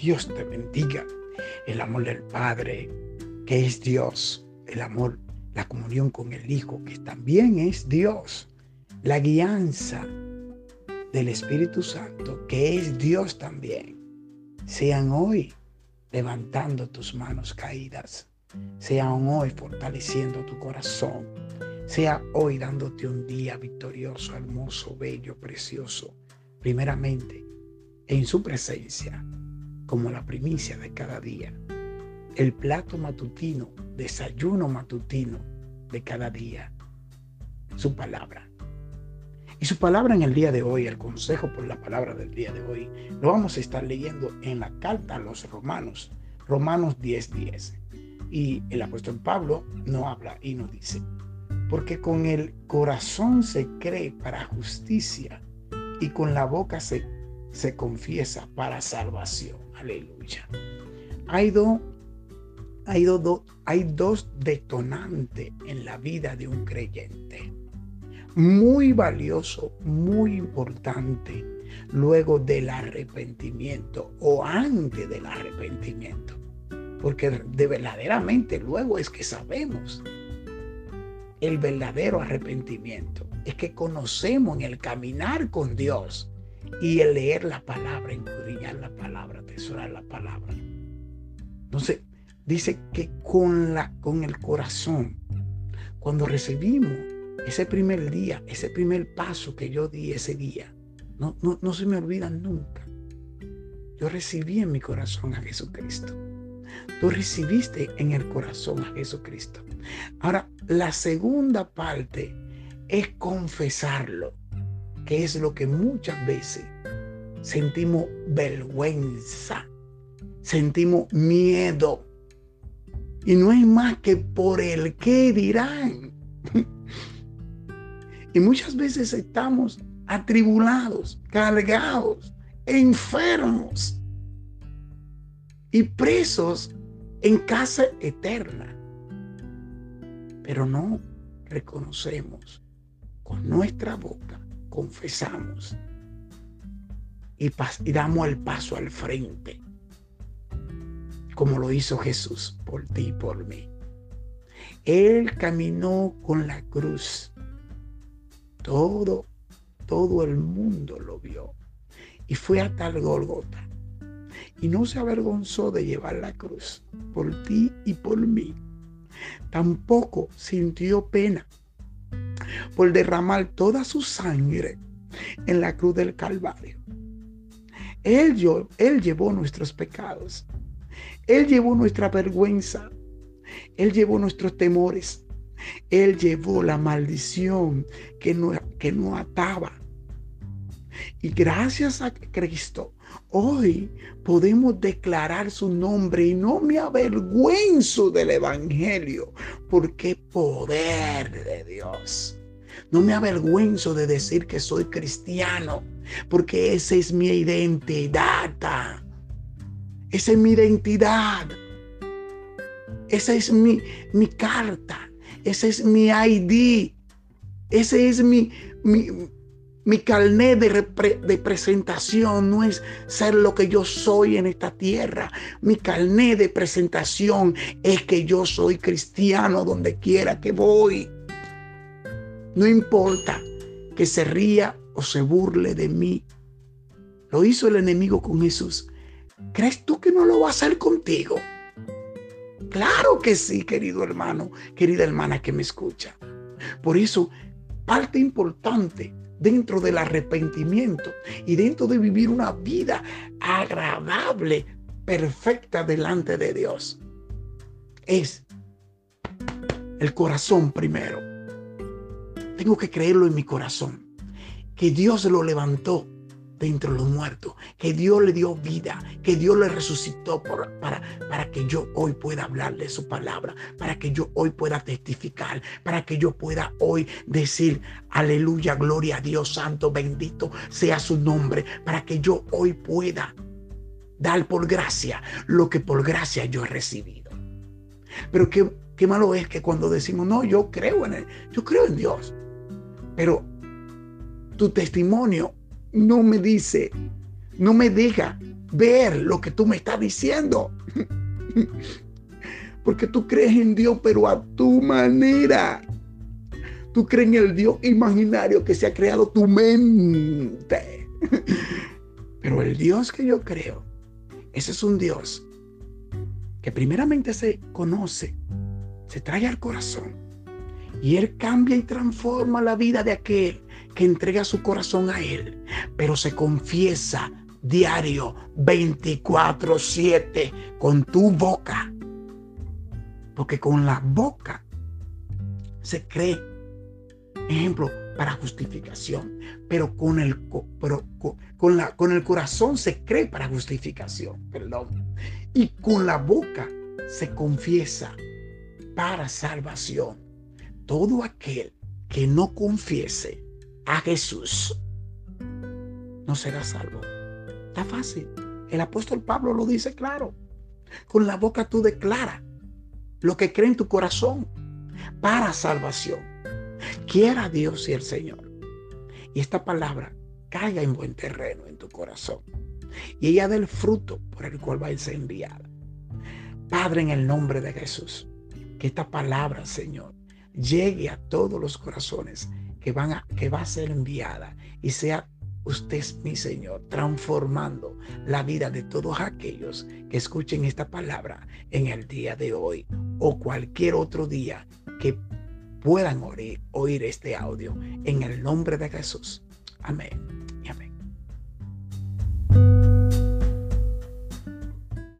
Dios te bendiga. El amor del Padre, que es Dios. El amor, la comunión con el Hijo, que también es Dios. La guianza del Espíritu Santo, que es Dios también. Sean hoy levantando tus manos caídas. Sean hoy fortaleciendo tu corazón. Sea hoy dándote un día victorioso, hermoso, bello, precioso. Primeramente, en su presencia, como la primicia de cada día. El plato matutino, desayuno matutino de cada día. Su palabra. Y su palabra en el día de hoy, el consejo por la palabra del día de hoy, lo vamos a estar leyendo en la carta a los romanos, Romanos 10:10. 10. Y el apóstol Pablo no habla y nos dice, porque con el corazón se cree para justicia y con la boca se, se confiesa para salvación. Aleluya. Hay, hay, hay dos detonantes en la vida de un creyente muy valioso, muy importante luego del arrepentimiento o antes del arrepentimiento. Porque de verdaderamente luego es que sabemos el verdadero arrepentimiento. Es que conocemos en el caminar con Dios y el leer la palabra, encudriñar la palabra, atesorar la palabra. Entonces, dice que con, la, con el corazón, cuando recibimos ese primer día, ese primer paso que yo di ese día, no, no, se me olvida nunca. Yo recibí en mi corazón a Jesucristo. Tú recibiste en el corazón a Jesucristo. Ahora, la segunda parte es confesarlo, que es lo que muchas veces sentimos vergüenza, sentimos miedo. Y no es más que por el que dirán. Y muchas veces estamos atribulados, cargados, enfermos y presos en casa eterna. Pero no reconocemos con nuestra boca, confesamos y, damos el paso al frente, como lo hizo Jesús por ti y por mí. Él caminó con la cruz todo, todo el mundo lo vio. Y fue a tal Golgota. Y no se avergonzó de llevar la cruz por ti y por mí. Tampoco sintió pena por derramar toda su sangre en la cruz del Calvario. Él, él llevó nuestros pecados. Él llevó nuestra vergüenza. Él llevó nuestros temores. Él llevó la maldición que no, que no ataba. Y gracias a Cristo, hoy podemos declarar su nombre y no me avergüenzo del Evangelio, porque poder de Dios. No me avergüenzo de decir que soy cristiano, porque esa es mi identidad. Esa es mi identidad. Esa es mi, mi carta. Ese es mi ID. Ese es mi, mi, mi carnet de, de, presentación. No es ser lo que yo soy en esta tierra. Mi carnet de presentación es que yo soy cristiano donde quiera que voy. No importa que se ría o se burle de mí. Lo hizo el enemigo con Jesús. ¿Crees tú que no lo va a hacer contigo? Claro que sí, querido hermano, querida hermana que me escucha. Por eso, parte importante dentro del arrepentimiento y dentro de vivir una vida agradable, perfecta delante de Dios, es el corazón primero. Tengo que creerlo en mi corazón, que Dios lo levantó dentro de los muertos, que Dios le dio vida, que Dios le resucitó para, para que yo hoy pueda hablarle su palabra, para que yo hoy pueda testificar, para que yo pueda hoy decir, aleluya, gloria a Dios Santo, bendito sea su nombre, para que yo hoy pueda dar por gracia lo que por gracia yo he recibido. Pero qué, qué malo es que cuando decimos, no, yo creo en él, yo creo en Dios, pero tu testimonio no me dice, no me deja ver lo que tú me estás diciendo. Porque tú crees en Dios, pero a tu manera. Tú crees en el Dios imaginario que se ha creado tu mente. Pero el Dios que yo creo, ese es un Dios que primeramente se conoce, se trae al corazón y Él cambia y transforma la vida de aquel que entrega su corazón a Él, pero se confiesa diario 24/7 con tu boca. Porque con la boca se cree, ejemplo, para justificación, pero con el, con, la, con el corazón se cree para justificación, perdón. Y con la boca se confiesa para salvación. Todo aquel que no confiese a Jesús no será salvo. Está fácil. El apóstol Pablo lo dice claro. Con la boca tú declaras lo que cree en tu corazón para salvación. Quiera Dios y el Señor. Y esta palabra caiga en buen terreno en tu corazón. Y ella dé el fruto por el cual va a ser enviada. Padre, en el nombre de Jesús, que esta palabra, Señor, llegue a todos los corazones que, van a, que va a ser enviada y sea usted es mi Señor, transformando la vida de todos aquellos que escuchen esta palabra en el día de hoy o cualquier otro día que puedan oír, oír este audio en el nombre de Jesús. Amén.